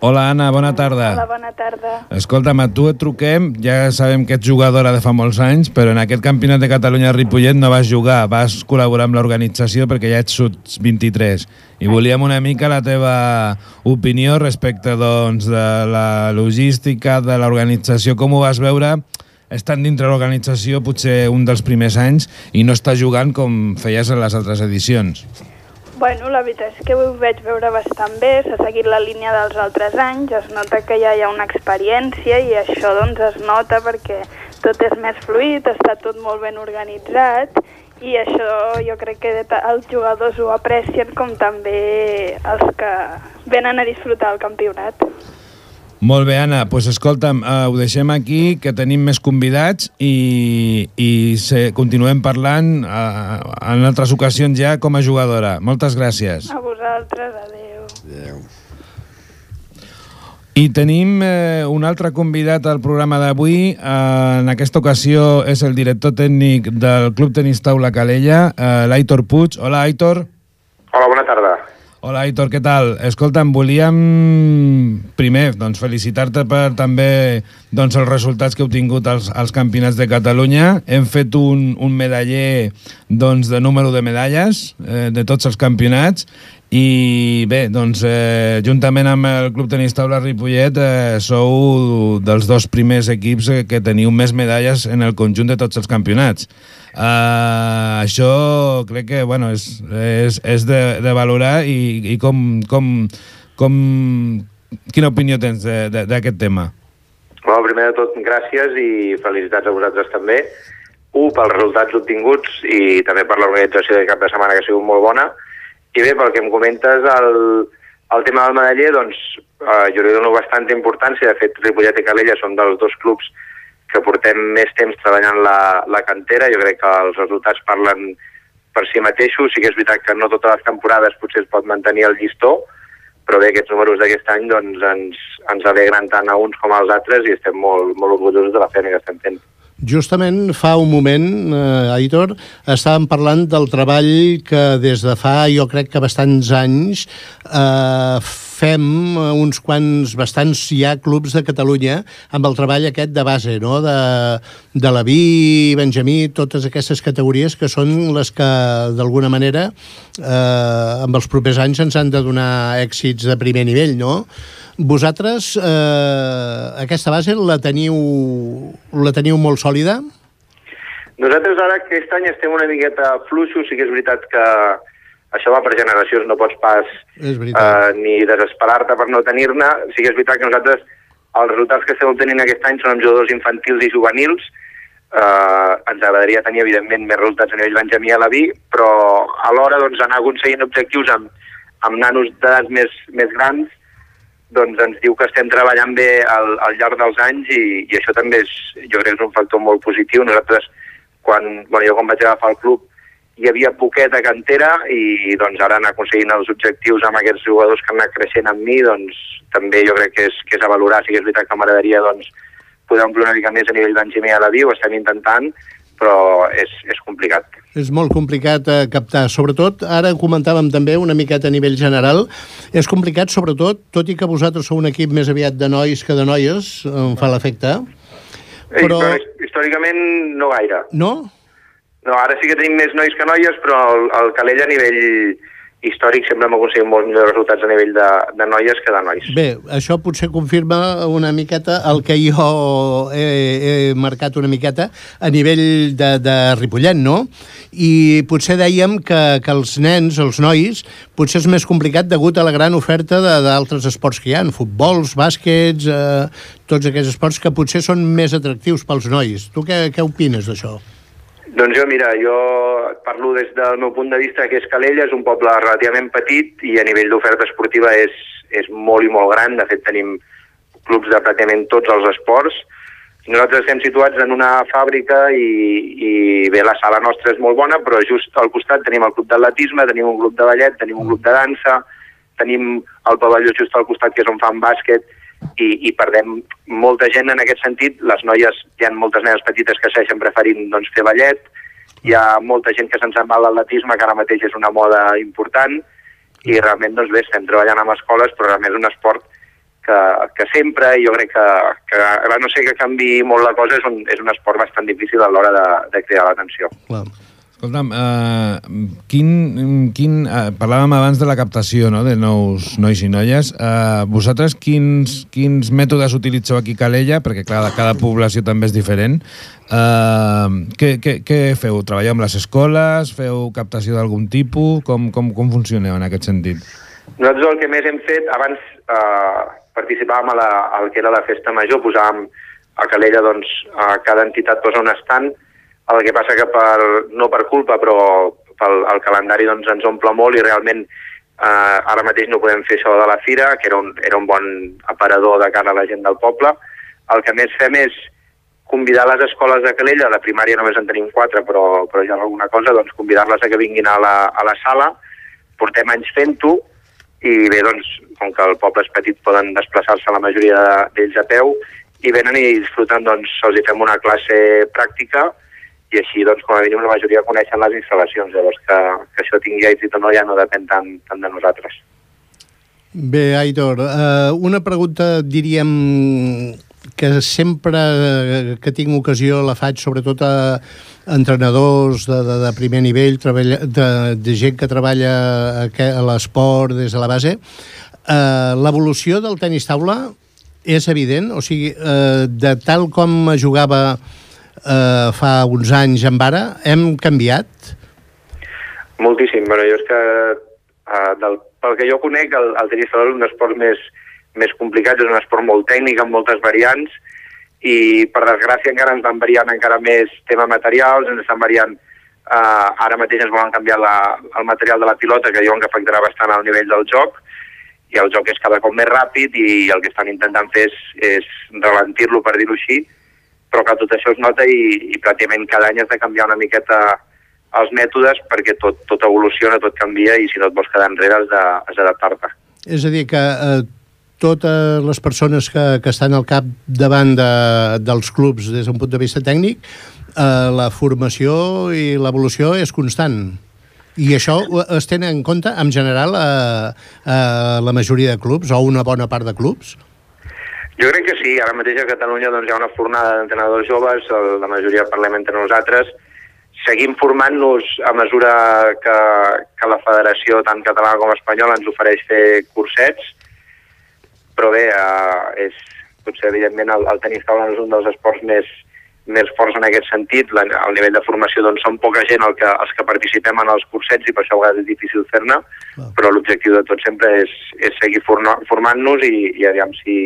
Hola, Anna, bona tarda. Hola, bona tarda. Escolta'm, a tu et truquem, ja sabem que ets jugadora de fa molts anys, però en aquest campionat de Catalunya a Ripollet no vas jugar, vas col·laborar amb l'organització perquè ja ets sud 23. I volíem una mica la teva opinió respecte doncs, de la logística, de l'organització, com ho vas veure estant dintre l'organització potser un dels primers anys i no estar jugant com feies en les altres edicions. Bueno, la veritat és que ho veig veure bastant bé, s'ha seguit la línia dels altres anys, es nota que ja hi ha una experiència i això doncs es nota perquè tot és més fluid, està tot molt ben organitzat i això jo crec que els jugadors ho aprecien com també els que venen a disfrutar el campionat. Molt bé, Anna. Doncs pues escolta'm, uh, ho deixem aquí, que tenim més convidats i, i se, continuem parlant uh, en altres ocasions ja com a jugadora. Moltes gràcies. A vosaltres, adeu. Adéu. I tenim eh, un altre convidat al programa d'avui. Eh, en aquesta ocasió és el director tècnic del Club Tenis Taula Calella, eh, l'Aitor Puig. Hola, Aitor. Hola, bona tarda. Hola, Aitor, què tal? Escolta'm, volíem primer doncs, felicitar-te per també doncs, els resultats que heu tingut als, als campionats de Catalunya. Hem fet un, un medaller doncs, de número de medalles eh, de tots els campionats i bé, doncs, eh, juntament amb el Club Tenis Taula Ripollet eh, sou dels dos primers equips eh, que teniu més medalles en el conjunt de tots els campionats. Uh, això crec que bueno, és, és, és de, de valorar i, i com, com, com, quina opinió tens d'aquest tema? Bueno, primer de tot, gràcies i felicitats a vosaltres també. Un, pels resultats obtinguts i també per l'organització de cap de setmana, que ha sigut molt bona. I bé, pel que em comentes, el, el tema del medaller, doncs, eh, jo li dono bastanta importància. De fet, Ripollet i Calella són dels dos clubs que portem més temps treballant la, la cantera. Jo crec que els resultats parlen per si mateixos. Sí que és veritat que no totes les temporades potser es pot mantenir el llistó, però bé, aquests números d'aquest any doncs, ens, ens alegren tant a uns com als altres i estem molt, molt orgullosos de la feina que estem fent. Justament fa un moment, eh, Aitor, estàvem parlant del treball que des de fa, jo crec que bastants anys, eh, fem uns quants, bastants ja clubs de Catalunya amb el treball aquest de base, no? de, de la Vi, Benjamí, totes aquestes categories que són les que, d'alguna manera, eh, amb els propers anys ens han de donar èxits de primer nivell, no? Vosaltres eh, aquesta base la teniu, la teniu molt sòlida? Nosaltres ara aquest any estem una miqueta fluixos, sí que és veritat que això va per generacions, no pots pas eh, ni desesperar-te per no tenir-ne. Sí que és veritat que nosaltres els resultats que estem obtenint aquest any són amb jugadors infantils i juvenils. Eh, ens agradaria tenir, evidentment, més resultats a nivell Benjamí a la Vi, però alhora doncs, anar aconseguint objectius amb, amb nanos d'edats més, més grans doncs ens diu que estem treballant bé al, al llarg dels anys i, i això també és, jo crec és un factor molt positiu. Nosaltres, quan, bueno, jo quan vaig agafar el club, hi havia poqueta cantera i doncs ara anar aconseguint els objectius amb aquests jugadors que han anat creixent amb mi, doncs també jo crec que és, que és a valorar. Sí és veritat que m'agradaria doncs, poder omplir una mica més a nivell Benjamí a la vi, ho estem intentant, però és, és complicat. És molt complicat eh, captar. Sobretot, ara comentàvem també una miqueta a nivell general, és complicat sobretot, tot i que vosaltres sou un equip més aviat de nois que de noies, em fa l'efecte, Però... Però- però històricament no gaire. no? No, ara sí que tenim més nois que noies, però el, el Calella a nivell històric sempre hem aconseguit molts millors resultats a nivell de, de noies que de nois. Bé, això potser confirma una miqueta el que jo he, he marcat una miqueta a nivell de, de Ripollet, no? I potser dèiem que, que els nens, els nois, potser és més complicat degut a la gran oferta d'altres esports que hi ha, futbols, bàsquets, eh, tots aquests esports que potser són més atractius pels nois. Tu què, què opines d'això? Doncs jo, mira, jo parlo des del meu punt de vista que és Calella, és un poble relativament petit i a nivell d'oferta esportiva és, és molt i molt gran. De fet, tenim clubs de pràcticament tots els esports. Nosaltres estem situats en una fàbrica i, i bé, la sala nostra és molt bona, però just al costat tenim el club d'atletisme, tenim un club de ballet, tenim un club de dansa, tenim el pavelló just al costat que és on fan bàsquet i, i perdem molta gent en aquest sentit. Les noies, hi ha moltes nenes petites que segueixen preferint doncs, fer ballet, hi ha molta gent que se'n va a l'atletisme, que ara mateix és una moda important, i realment doncs, bé, estem treballant amb escoles, però realment és un esport que, que sempre, jo crec que, que a no sé que canvi molt la cosa, és un, és un esport bastant difícil a l'hora de, de cridar l'atenció. Clar. Escolta'm, uh, quin, quin, uh, parlàvem abans de la captació no? de nous nois i noies. Uh, vosaltres quins, quins mètodes utilitzeu aquí a Calella? Perquè, clar, cada població també és diferent. Uh, què, què, què feu? Treballeu amb les escoles? Feu captació d'algun tipus? Com, com, com funcioneu en aquest sentit? Nosaltres el que més hem fet, abans eh, participàvem a, la, al que era la festa major, posàvem a Calella, doncs, a cada entitat posa un estant, el que passa que per, no per culpa, però pel el calendari doncs, ens omple molt i realment eh, ara mateix no podem fer això de la fira, que era un, era un bon aparador de cara a la gent del poble. El que més fem és convidar les escoles de Calella, de primària només en tenim quatre, però, però ja alguna cosa, doncs convidar-les a que vinguin a la, a la sala. Portem anys fent-ho i bé, doncs, com que el poble és petit, poden desplaçar-se la majoria d'ells a peu i venen i disfruten, doncs, els hi fem una classe pràctica, i així, doncs, com a mínim, la majoria coneixen les instal·lacions. Llavors, que, que això tingui èxit o no ja no depèn tant, tant de nosaltres. Bé, Aitor, eh, una pregunta, diríem, que sempre que tinc ocasió la faig, sobretot a entrenadors de, de, de primer nivell, treballa, de, de gent que treballa a, l'esport des de la base. Eh, L'evolució del tenis taula és evident? O sigui, eh, de tal com jugava eh, fa uns anys amb ara, hem canviat? Moltíssim. Bueno, jo és que, eh, del, pel que jo conec, el, el tenis és un esport més, més complicat, és un esport molt tècnic, amb moltes variants, i per desgràcia encara ens van variant encara més tema materials, ens estan variant eh, ara mateix ens volen canviar la, el material de la pilota que diuen que afectarà bastant al nivell del joc i el joc és cada cop més ràpid i el que estan intentant fer és, és ralentir-lo per dir-ho així però que tot això es nota i, i pràcticament cada any has de canviar una miqueta els mètodes perquè tot, tot evoluciona, tot canvia i si no et vols quedar enrere has d'adaptar-te. És a dir, que eh, totes les persones que, que estan al cap davant de, dels clubs des d'un punt de vista tècnic, eh, la formació i l'evolució és constant. I això es té en compte, en general, a, a la majoria de clubs, o una bona part de clubs? Jo crec que sí, ara mateix a Catalunya doncs, hi ha una fornada d'entrenadors joves, la majoria parlem entre nosaltres, seguim formant-nos a mesura que, que la federació, tant catalana com espanyola, ens ofereix fer cursets, però bé, eh, és, potser evidentment el, el tenis taula és un dels esports més, més forts en aquest sentit, la, el nivell de formació doncs són poca gent el que, els que participem en els cursets i per això a vegades és difícil fer-ne, però l'objectiu de tot sempre és, és seguir formant-nos i, i aviam si,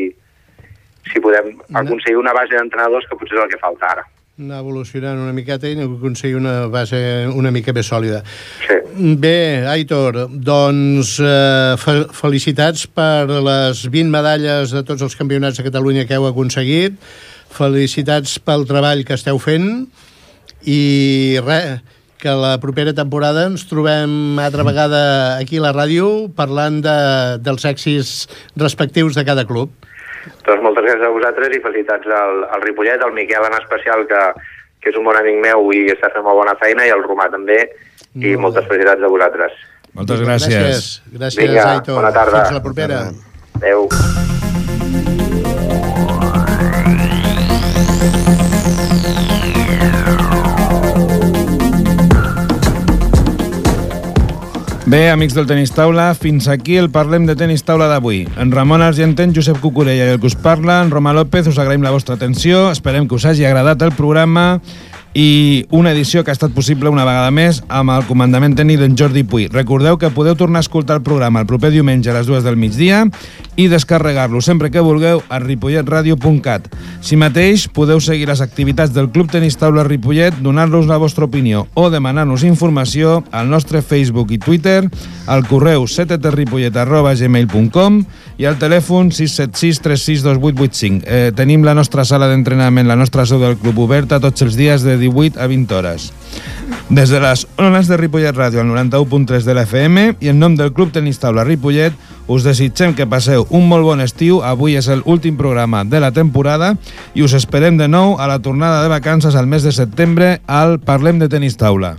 si podem aconseguir una base d'entrenadors que potser és el que falta ara. Anar evolucionant una miqueta i aconseguir una base una mica més sòlida. Sí. Bé, Aitor, doncs eh, fe felicitats per les 20 medalles de tots els campionats de Catalunya que heu aconseguit, felicitats pel treball que esteu fent i res, que la propera temporada ens trobem altra vegada aquí a la ràdio parlant de, dels èxits respectius de cada club. Doncs moltes gràcies a vosaltres i felicitats al, al Ripollet, al Miquel en especial, que, que és un bon amic meu i està fent molt bona feina, i al Romà també, i molt moltes felicitats a vosaltres. Moltes gràcies. Gràcies, gràcies Vinga, Aitor. bona tarda. Fins la propera. Adéu. Bé, amics del Tenis Taula, fins aquí el Parlem de Tenis Taula d'avui. En Ramon Argenten, Josep Cucurella i el que us parla, en Roma López, us agraïm la vostra atenció, esperem que us hagi agradat el programa i una edició que ha estat possible una vegada més amb el comandament tècnic d'en Jordi Puy. Recordeu que podeu tornar a escoltar el programa el proper diumenge a les dues del migdia i descarregar-lo sempre que vulgueu a ripolletradio.cat. Si mateix podeu seguir les activitats del Club Tenis Taula Ripollet, donar-nos la vostra opinió o demanar-nos informació al nostre Facebook i Twitter, al correu seteterripollet.gmail.com i al telèfon 676 362885. Eh, tenim la nostra sala d'entrenament, la nostra seu del club oberta tots els dies de 18 a 20 hores. Des de les ones de Ripollet Ràdio al 91.3 de la FM i en nom del Club Tenis Taula Ripollet us desitgem que passeu un molt bon estiu. Avui és l'últim programa de la temporada i us esperem de nou a la tornada de vacances al mes de setembre al Parlem de Tenis Taula.